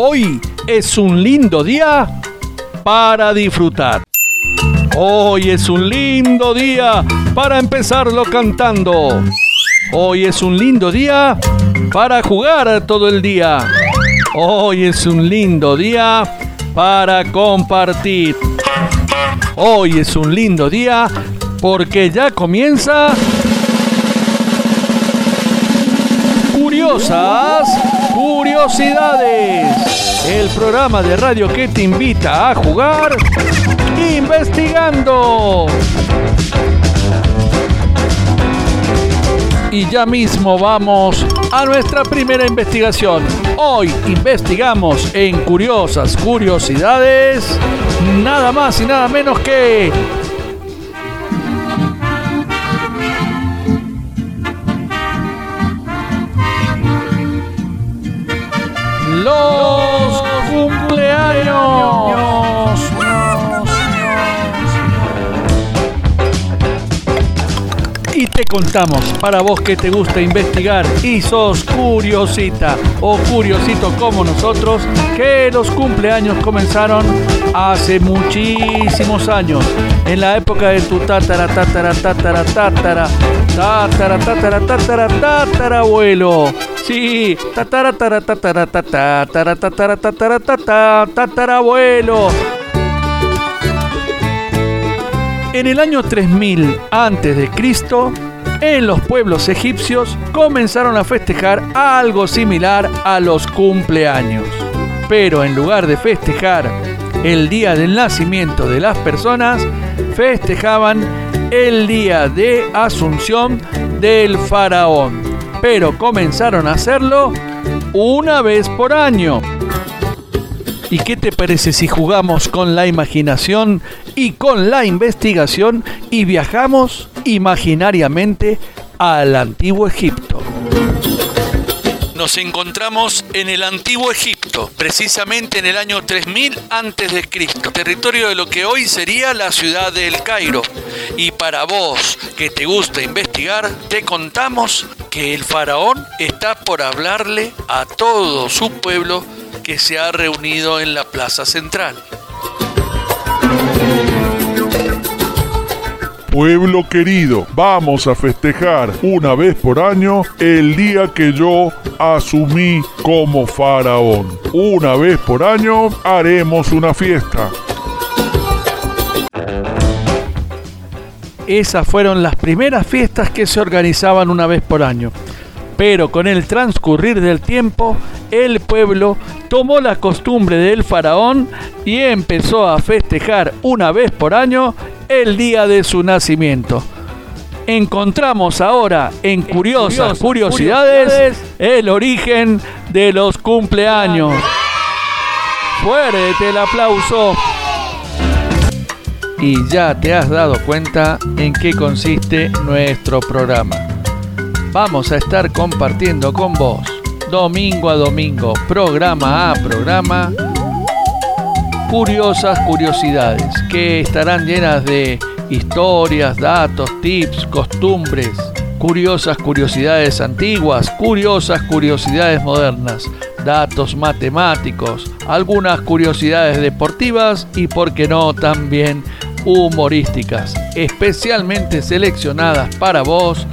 Hoy es un lindo día para disfrutar. Hoy es un lindo día para empezarlo cantando. Hoy es un lindo día para jugar todo el día. Hoy es un lindo día para compartir. Hoy es un lindo día porque ya comienza Curiosas Curiosidades, el programa de radio que te invita a jugar investigando. Y ya mismo vamos a nuestra primera investigación. Hoy investigamos en Curiosas Curiosidades nada más y nada menos que contamos, para vos que te gusta investigar y sos curiosita o curiosito como nosotros, que los cumpleaños comenzaron hace muchísimos años, en la época de tu tatara, tatara, tatara, tatara, tatara, tatara, tatara, tatara, abuelo. Sí, tatara, tatara, tatara, tatara, tatara, tatara, tatara, tatara, abuelo. En el año 3000 a.C., en los pueblos egipcios comenzaron a festejar algo similar a los cumpleaños. Pero en lugar de festejar el día del nacimiento de las personas, festejaban el día de asunción del faraón. Pero comenzaron a hacerlo una vez por año. ¿Y qué te parece si jugamos con la imaginación y con la investigación y viajamos imaginariamente al antiguo Egipto? Nos encontramos en el antiguo Egipto, precisamente en el año 3000 a.C., territorio de lo que hoy sería la ciudad del Cairo. Y para vos que te gusta investigar, te contamos que el faraón está por hablarle a todo su pueblo que se ha reunido en la plaza central. Pueblo querido, vamos a festejar una vez por año el día que yo asumí como faraón. Una vez por año haremos una fiesta. Esas fueron las primeras fiestas que se organizaban una vez por año. Pero con el transcurrir del tiempo, el pueblo tomó la costumbre del faraón y empezó a festejar una vez por año el día de su nacimiento. Encontramos ahora en Curiosas Curiosidades el origen de los cumpleaños. Fuerte el aplauso. Y ya te has dado cuenta en qué consiste nuestro programa vamos a estar compartiendo con vos domingo a domingo, programa a programa, curiosas curiosidades que estarán llenas de historias, datos, tips, costumbres, curiosas curiosidades antiguas, curiosas curiosidades modernas, datos matemáticos, algunas curiosidades deportivas y, por qué no, también humorísticas, especialmente seleccionadas para vos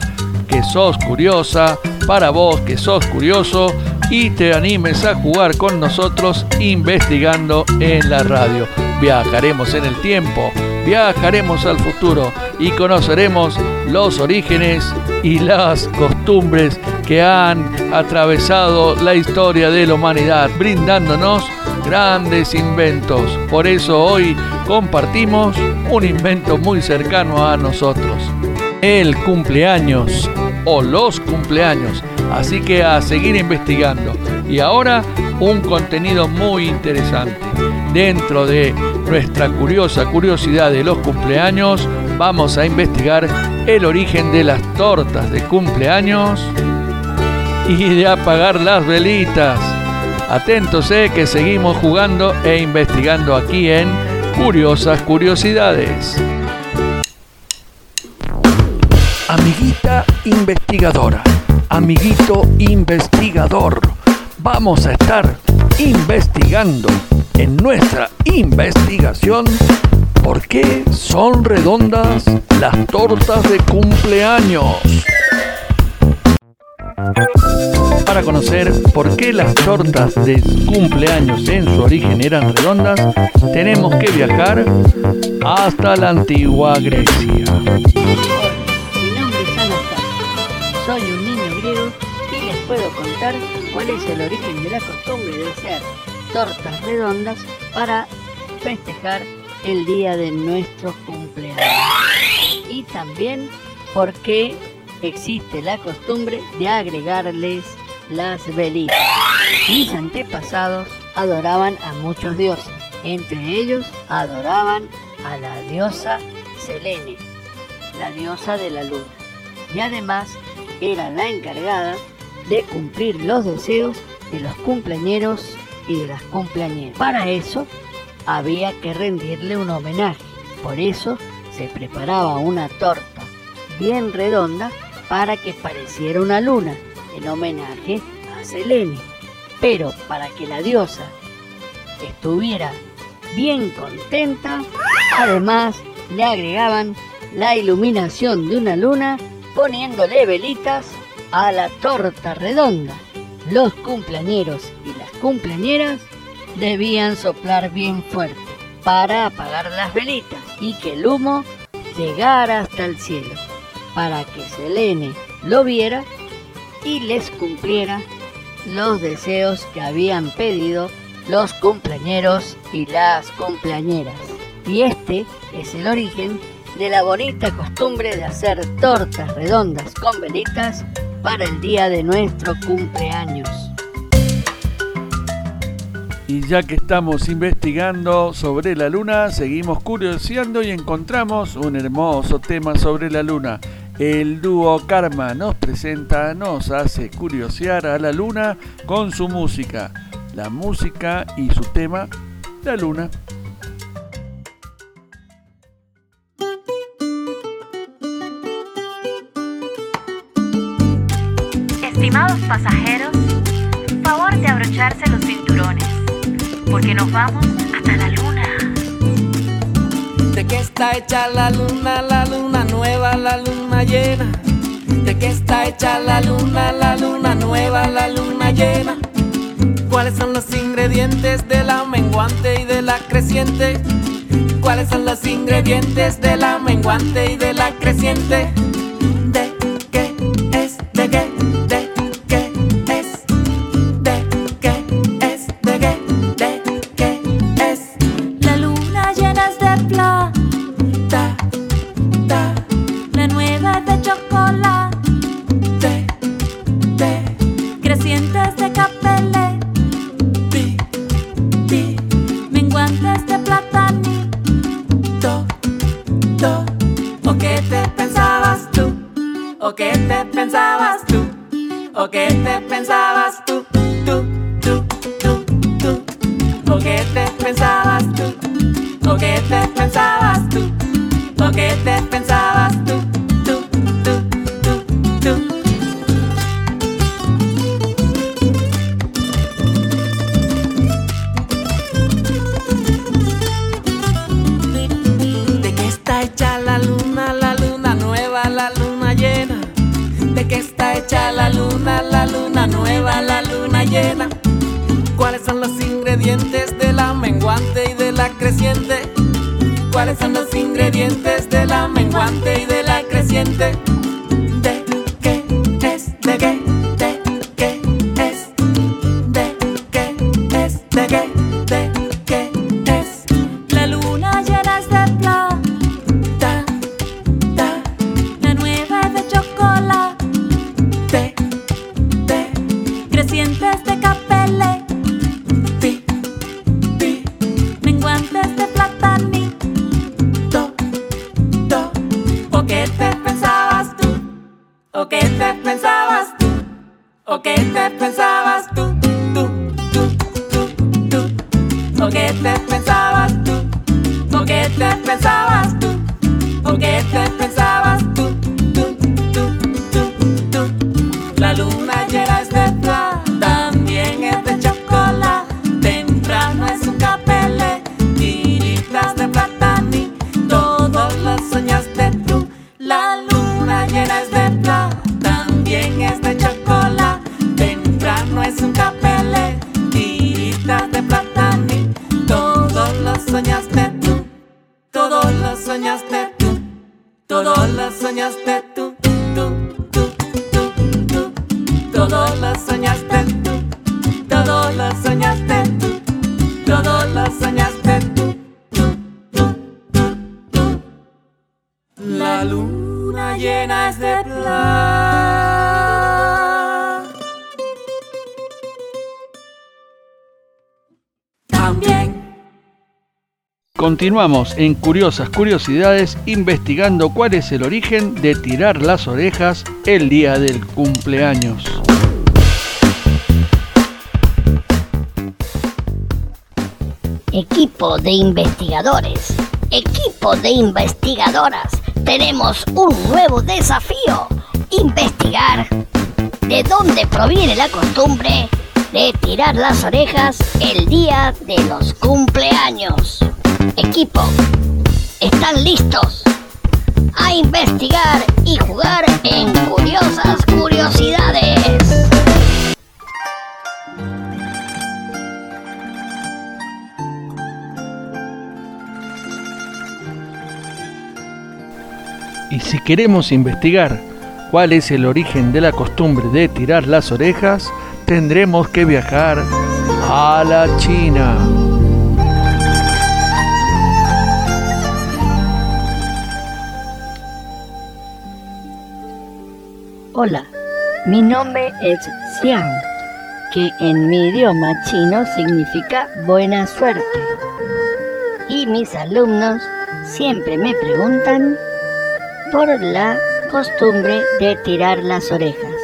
que sos curiosa, para vos que sos curioso y te animes a jugar con nosotros investigando en la radio. Viajaremos en el tiempo, viajaremos al futuro y conoceremos los orígenes y las costumbres que han atravesado la historia de la humanidad, brindándonos grandes inventos. Por eso hoy compartimos un invento muy cercano a nosotros el cumpleaños o los cumpleaños. Así que a seguir investigando. Y ahora un contenido muy interesante. Dentro de nuestra curiosa curiosidad de los cumpleaños, vamos a investigar el origen de las tortas de cumpleaños y de apagar las velitas. Atentos, eh, que seguimos jugando e investigando aquí en Curiosas Curiosidades. Amiguita investigadora, amiguito investigador, vamos a estar investigando en nuestra investigación por qué son redondas las tortas de cumpleaños. Para conocer por qué las tortas de cumpleaños en su origen eran redondas, tenemos que viajar hasta la antigua Grecia. Mi nombre es Anastasia. Soy un puedo contar cuál es el origen de la costumbre de hacer tortas redondas para festejar el día de nuestro cumpleaños. Y también por qué existe la costumbre de agregarles las velitas. Mis antepasados adoraban a muchos dioses. Entre ellos adoraban a la diosa Selene, la diosa de la luna. Y además era la encargada de cumplir los deseos de los cumpleañeros y de las cumpleañeras. Para eso había que rendirle un homenaje. Por eso se preparaba una torta bien redonda para que pareciera una luna en homenaje a Selene. Pero para que la diosa estuviera bien contenta, además le agregaban la iluminación de una luna poniéndole velitas a la torta redonda. Los cumpleañeros y las cumpleañeras debían soplar bien fuerte para apagar las velitas y que el humo llegara hasta el cielo, para que Selene lo viera y les cumpliera los deseos que habían pedido los cumpleañeros y las cumpleañeras. Y este es el origen de la bonita costumbre de hacer tortas redondas con velitas para el día de nuestro cumpleaños. Y ya que estamos investigando sobre la luna, seguimos curioseando y encontramos un hermoso tema sobre la luna. El dúo Karma nos presenta, nos hace curiosear a la luna con su música. La música y su tema, la luna. Estimados pasajeros, favor de abrocharse los cinturones, porque nos vamos hasta la luna. ¿De qué está hecha la luna? La luna nueva, la luna llena. ¿De qué está hecha la luna? La luna nueva, la luna llena. ¿Cuáles son los ingredientes de la menguante y de la creciente? ¿Cuáles son los ingredientes de la menguante y de la creciente? Pensabas tú? ¿O qué te pensabas tú? Tú, tú, tú, tú. ¿O qué te pensabas tú? ¿O qué te pensabas tú? ¿O qué te pensabas la luna, la luna nueva, la luna llena? ¿Cuáles son los ingredientes de la menguante y de la creciente? ¿Cuáles son los ingredientes de la menguante y de la creciente? Todo lo soñaste tú, todo lo soñaste tú, tú, tú, tú, tú. Soñaste tú, todo soñaste tú, todo soñaste tú, tú, tú, tú. La luna llena es de plata Continuamos en Curiosas Curiosidades investigando cuál es el origen de tirar las orejas el día del cumpleaños. Equipo de investigadores, equipo de investigadoras, tenemos un nuevo desafío. Investigar de dónde proviene la costumbre de tirar las orejas el día de los cumpleaños. Equipo, ¿están listos? A investigar y jugar en Curiosas Curiosidades. Y si queremos investigar cuál es el origen de la costumbre de tirar las orejas, tendremos que viajar a la China. Hola, mi nombre es Xiang, que en mi idioma chino significa buena suerte. Y mis alumnos siempre me preguntan por la costumbre de tirar las orejas.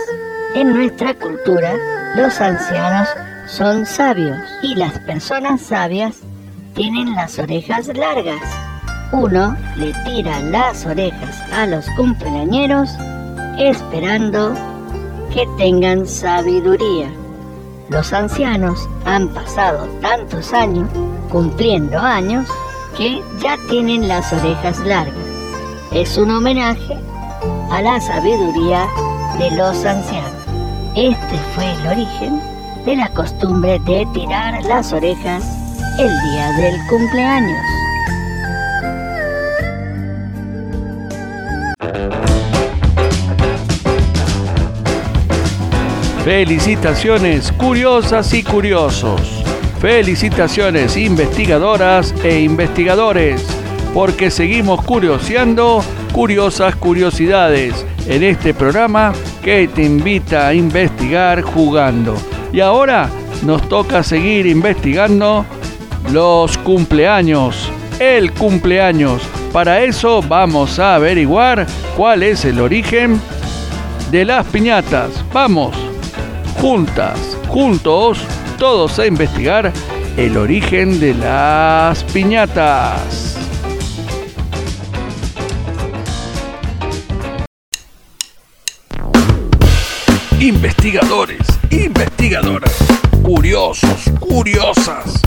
En nuestra cultura, los ancianos son sabios y las personas sabias tienen las orejas largas. Uno le tira las orejas a los cumpleañeros esperando que tengan sabiduría. Los ancianos han pasado tantos años, cumpliendo años, que ya tienen las orejas largas. Es un homenaje a la sabiduría de los ancianos. Este fue el origen de la costumbre de tirar las orejas el día del cumpleaños. Felicitaciones curiosas y curiosos. Felicitaciones investigadoras e investigadores, porque seguimos curioseando curiosas curiosidades en este programa que te invita a investigar jugando. Y ahora nos toca seguir investigando los cumpleaños, el cumpleaños. Para eso vamos a averiguar cuál es el origen de las piñatas. Vamos juntas, juntos, todos a investigar el origen de las piñatas. Investigadores, investigadoras, curiosos, curiosas,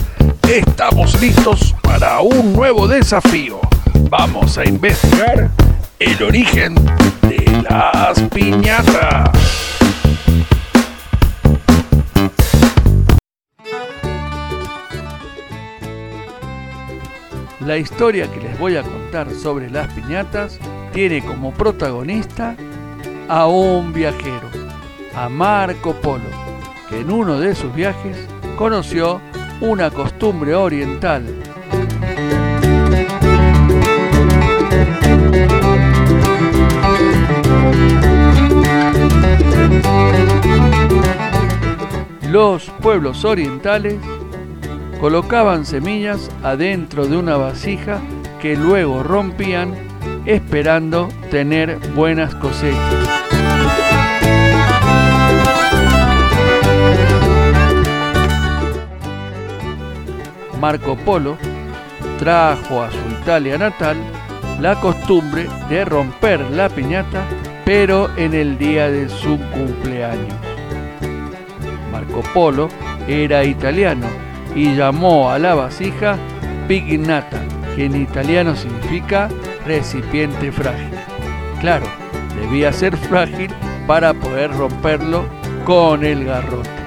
estamos listos para un nuevo desafío. Vamos a investigar el origen de las piñatas. La historia que les voy a contar sobre las piñatas tiene como protagonista a un viajero, a Marco Polo, que en uno de sus viajes conoció una costumbre oriental. Los pueblos orientales colocaban semillas adentro de una vasija que luego rompían esperando tener buenas cosechas. Marco Polo trajo a su Italia natal la costumbre de romper la piñata, pero en el día de su cumpleaños. Marco Polo era italiano y llamó a la vasija pignata, que en italiano significa recipiente frágil. Claro, debía ser frágil para poder romperlo con el garrote.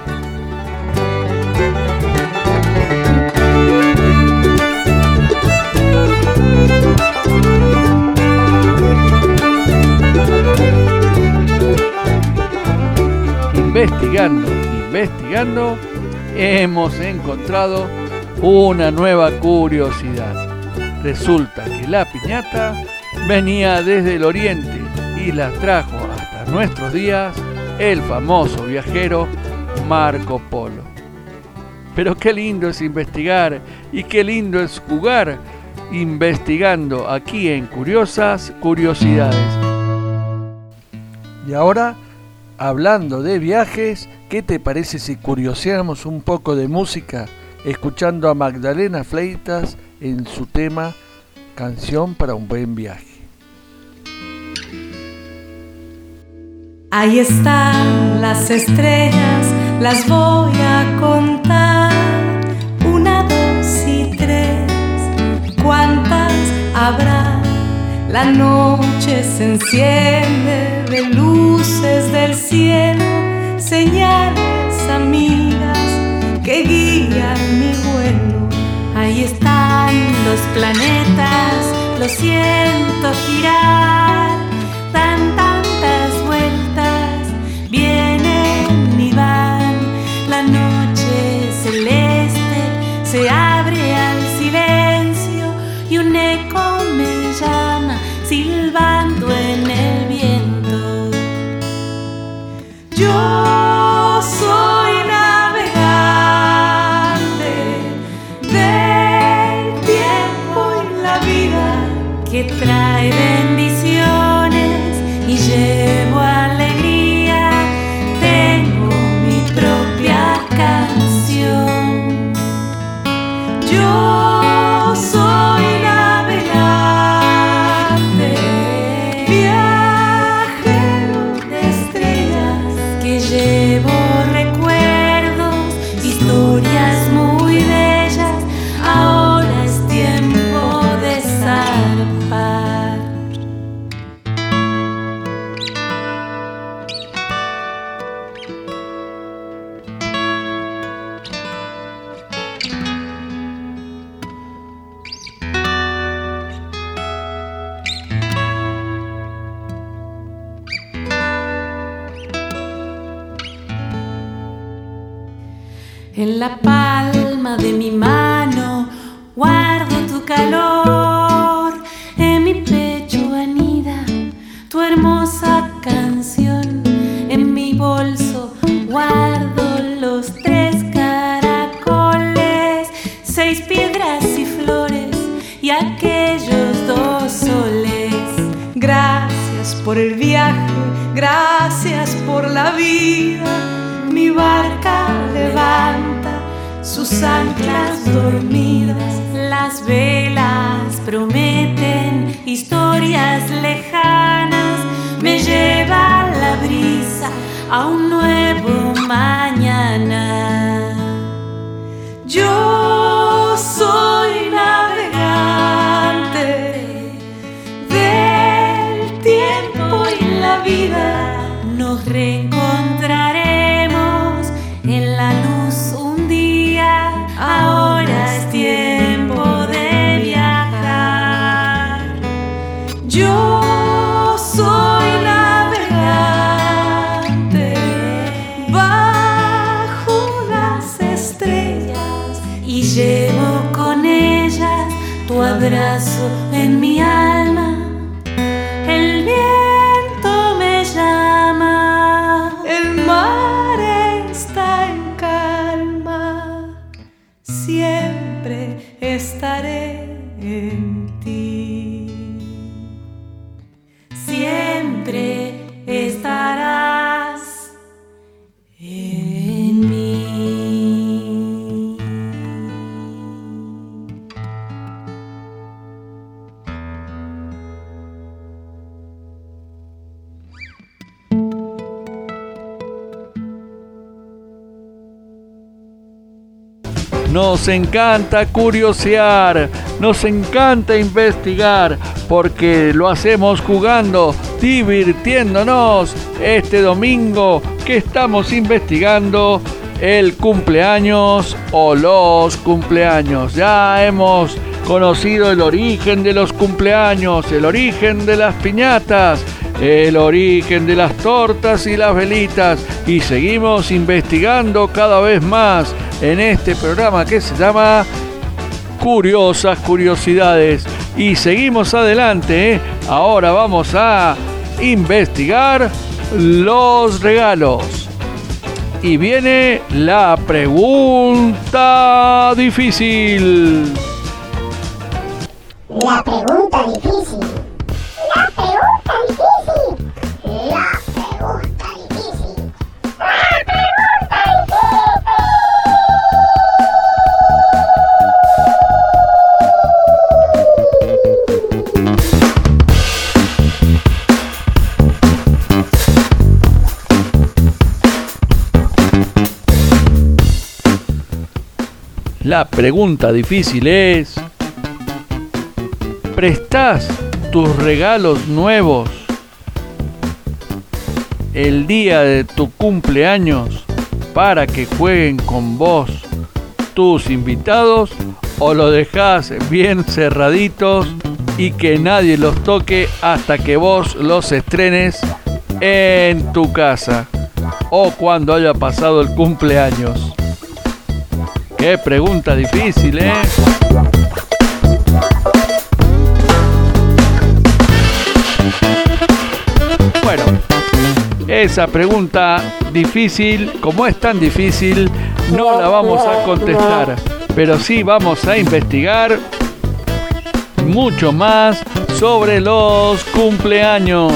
investigando, investigando, hemos encontrado una nueva curiosidad. Resulta que la piñata venía desde el oriente y la trajo hasta nuestros días el famoso viajero Marco Polo. Pero qué lindo es investigar y qué lindo es jugar investigando aquí en Curiosas Curiosidades. Y ahora, hablando de viajes, ¿qué te parece si curioseamos un poco de música escuchando a Magdalena Fleitas en su tema Canción para un buen viaje? Ahí están las estrellas, las voy a contar. Una, dos y tres. ¿Cuántas habrá? La noche se enciende de luces del cielo, señales amigas que guían mi vuelo. Ahí están los planetas, lo siento girar, dan tantas vueltas, vienen y van. La noche celeste se abre Yo soy navegante del tiempo y la vida que trae bendiciones y llevo En la palma de mi mano guardo tu calor, en mi pecho anida tu hermosa canción, en mi bolso guardo los tres caracoles, seis piedras y flores y aquellos dos soles. Gracias por el viaje, gracias por la vida. Mi barca levanta sus anclas dormidas. Las velas prometen historias lejanas. Me lleva la brisa a un nuevo mañana. Yo soy Nos encanta curiosear, nos encanta investigar, porque lo hacemos jugando, divirtiéndonos este domingo que estamos investigando el cumpleaños o los cumpleaños. Ya hemos conocido el origen de los cumpleaños, el origen de las piñatas, el origen de las tortas y las velitas y seguimos investigando cada vez más en este programa que se llama Curiosas Curiosidades. Y seguimos adelante, ¿eh? ahora vamos a investigar los regalos. Y viene la pregunta difícil. La pregunta difícil. La pregunta difícil es, ¿prestás tus regalos nuevos el día de tu cumpleaños para que jueguen con vos tus invitados o lo dejás bien cerraditos y que nadie los toque hasta que vos los estrenes en tu casa o cuando haya pasado el cumpleaños? Qué pregunta difícil, ¿eh? Bueno, esa pregunta difícil, como es tan difícil, no la vamos a contestar, pero sí vamos a investigar mucho más sobre los cumpleaños.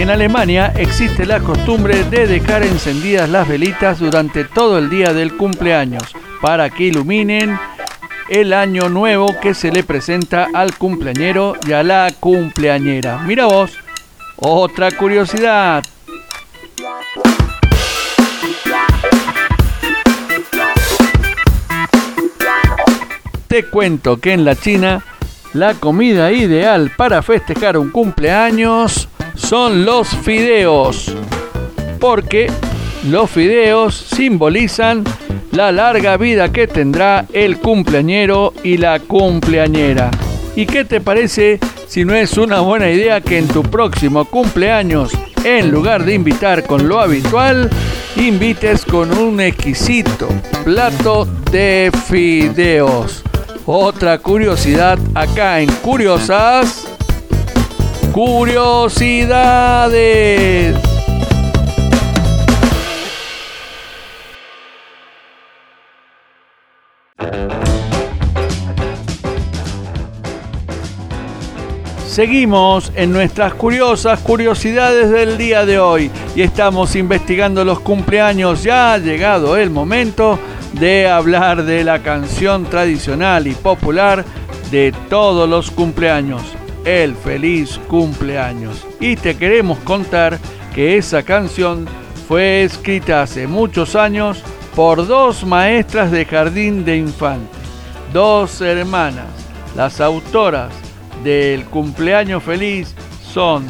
En Alemania existe la costumbre de dejar encendidas las velitas durante todo el día del cumpleaños para que iluminen el año nuevo que se le presenta al cumpleañero y a la cumpleañera. Mira vos, otra curiosidad. Te cuento que en la China la comida ideal para festejar un cumpleaños son los fideos, porque los fideos simbolizan la larga vida que tendrá el cumpleañero y la cumpleañera. ¿Y qué te parece si no es una buena idea que en tu próximo cumpleaños, en lugar de invitar con lo habitual, invites con un exquisito plato de fideos? Otra curiosidad acá en Curiosas. Curiosidades. Seguimos en nuestras curiosas curiosidades del día de hoy y estamos investigando los cumpleaños. Ya ha llegado el momento de hablar de la canción tradicional y popular de todos los cumpleaños, el feliz cumpleaños. Y te queremos contar que esa canción fue escrita hace muchos años por dos maestras de jardín de infantes, dos hermanas. Las autoras del cumpleaños feliz son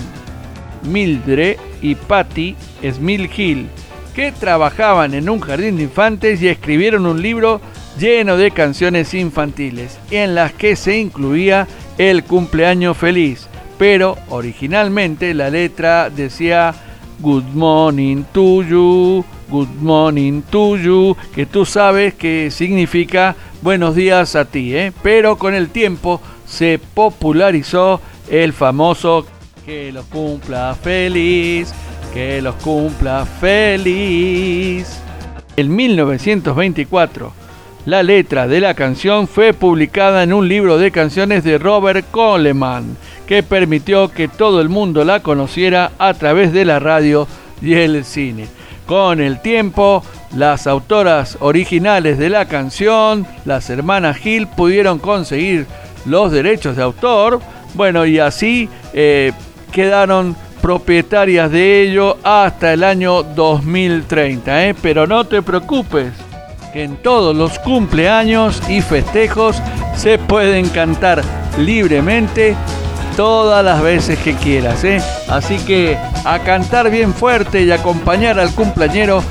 Mildred y Patty Smilhill, que trabajaban en un jardín de infantes y escribieron un libro lleno de canciones infantiles, en las que se incluía el cumpleaños feliz, pero originalmente la letra decía Good morning to you, good morning to you, que tú sabes que significa buenos días a ti, ¿eh? pero con el tiempo se popularizó el famoso que los cumpla feliz, que los cumpla feliz. En 1924, la letra de la canción fue publicada en un libro de canciones de Robert Coleman, que permitió que todo el mundo la conociera a través de la radio y el cine. Con el tiempo, las autoras originales de la canción, las hermanas Hill, pudieron conseguir los derechos de autor, bueno, y así eh, quedaron propietarias de ello hasta el año 2030. ¿eh? Pero no te preocupes, que en todos los cumpleaños y festejos se pueden cantar libremente todas las veces que quieras. ¿eh? Así que a cantar bien fuerte y acompañar al cumpleañero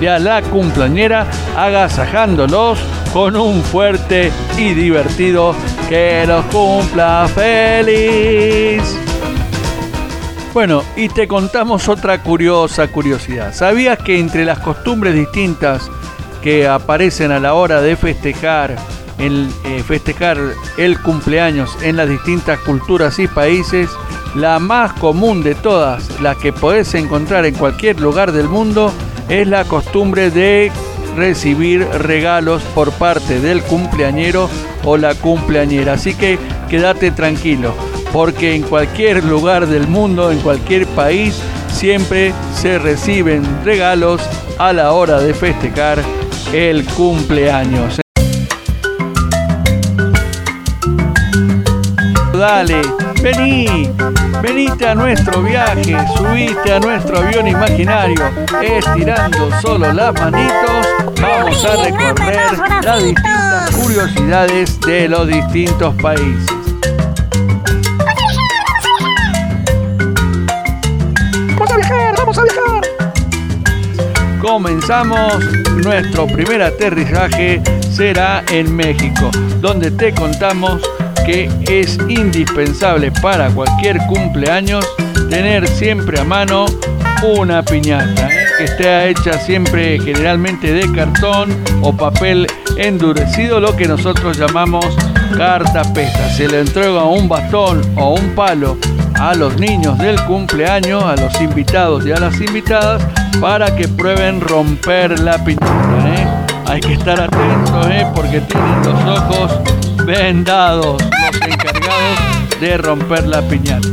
de a la cumpleañera agasajándolos con un fuerte y divertido que los cumpla feliz. Bueno, y te contamos otra curiosa curiosidad. ¿Sabías que entre las costumbres distintas que aparecen a la hora de festejar el, eh, festejar el cumpleaños en las distintas culturas y países, la más común de todas, la que podés encontrar en cualquier lugar del mundo, es la costumbre de recibir regalos por parte del cumpleañero o la cumpleañera. Así que quédate tranquilo, porque en cualquier lugar del mundo, en cualquier país, siempre se reciben regalos a la hora de festejar el cumpleaños. Dale, vení, venite a nuestro viaje, subiste a nuestro avión imaginario, estirando solo las manitos, vamos a recorrer las distintas curiosidades de los distintos países. Comenzamos, nuestro primer aterrizaje será en México, donde te contamos que es indispensable para cualquier cumpleaños tener siempre a mano una piñata, ¿eh? que esté hecha siempre generalmente de cartón o papel endurecido, lo que nosotros llamamos cartapesta. Se le entrega un bastón o un palo a los niños del cumpleaños, a los invitados y a las invitadas, para que prueben romper la piñata. ¿eh? Hay que estar atentos ¿eh? porque tienen los ojos vendados los encargados de romper la piñata.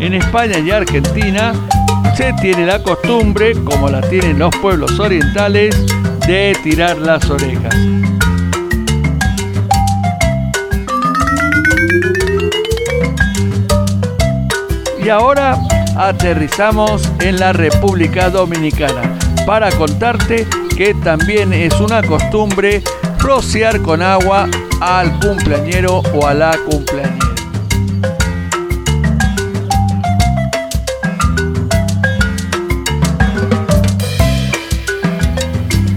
En España y Argentina se tiene la costumbre, como la tienen los pueblos orientales, de tirar las orejas. Y ahora aterrizamos en la República Dominicana para contarte que también es una costumbre rociar con agua al cumpleañero o a la cumpleañera.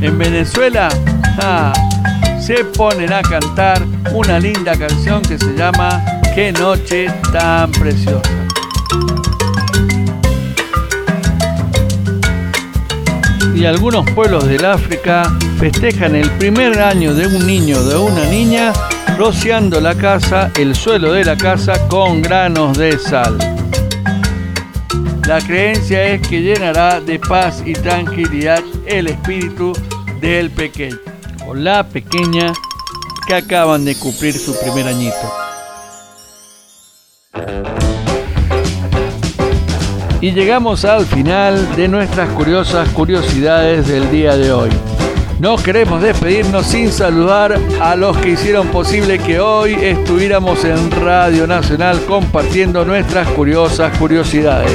En Venezuela se ponen a cantar una linda canción que se llama Qué noche tan preciosa. Y algunos pueblos del África festejan el primer año de un niño o de una niña rociando la casa, el suelo de la casa con granos de sal. La creencia es que llenará de paz y tranquilidad el espíritu del pequeño o la pequeña que acaban de cumplir su primer añito. Y llegamos al final de nuestras curiosas curiosidades del día de hoy. No queremos despedirnos sin saludar a los que hicieron posible que hoy estuviéramos en Radio Nacional compartiendo nuestras curiosas curiosidades.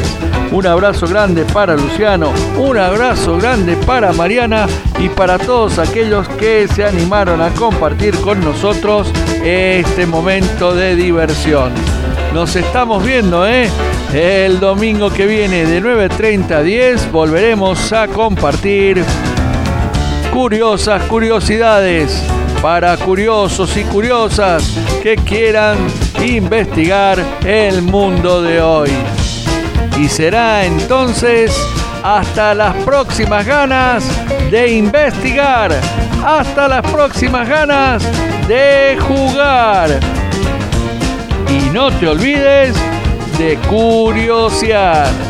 Un abrazo grande para Luciano, un abrazo grande para Mariana y para todos aquellos que se animaron a compartir con nosotros este momento de diversión. Nos estamos viendo, ¿eh? El domingo que viene de 9.30 a 10 volveremos a compartir curiosas curiosidades para curiosos y curiosas que quieran investigar el mundo de hoy. Y será entonces hasta las próximas ganas de investigar, hasta las próximas ganas de jugar. Y no te olvides de curiosidad.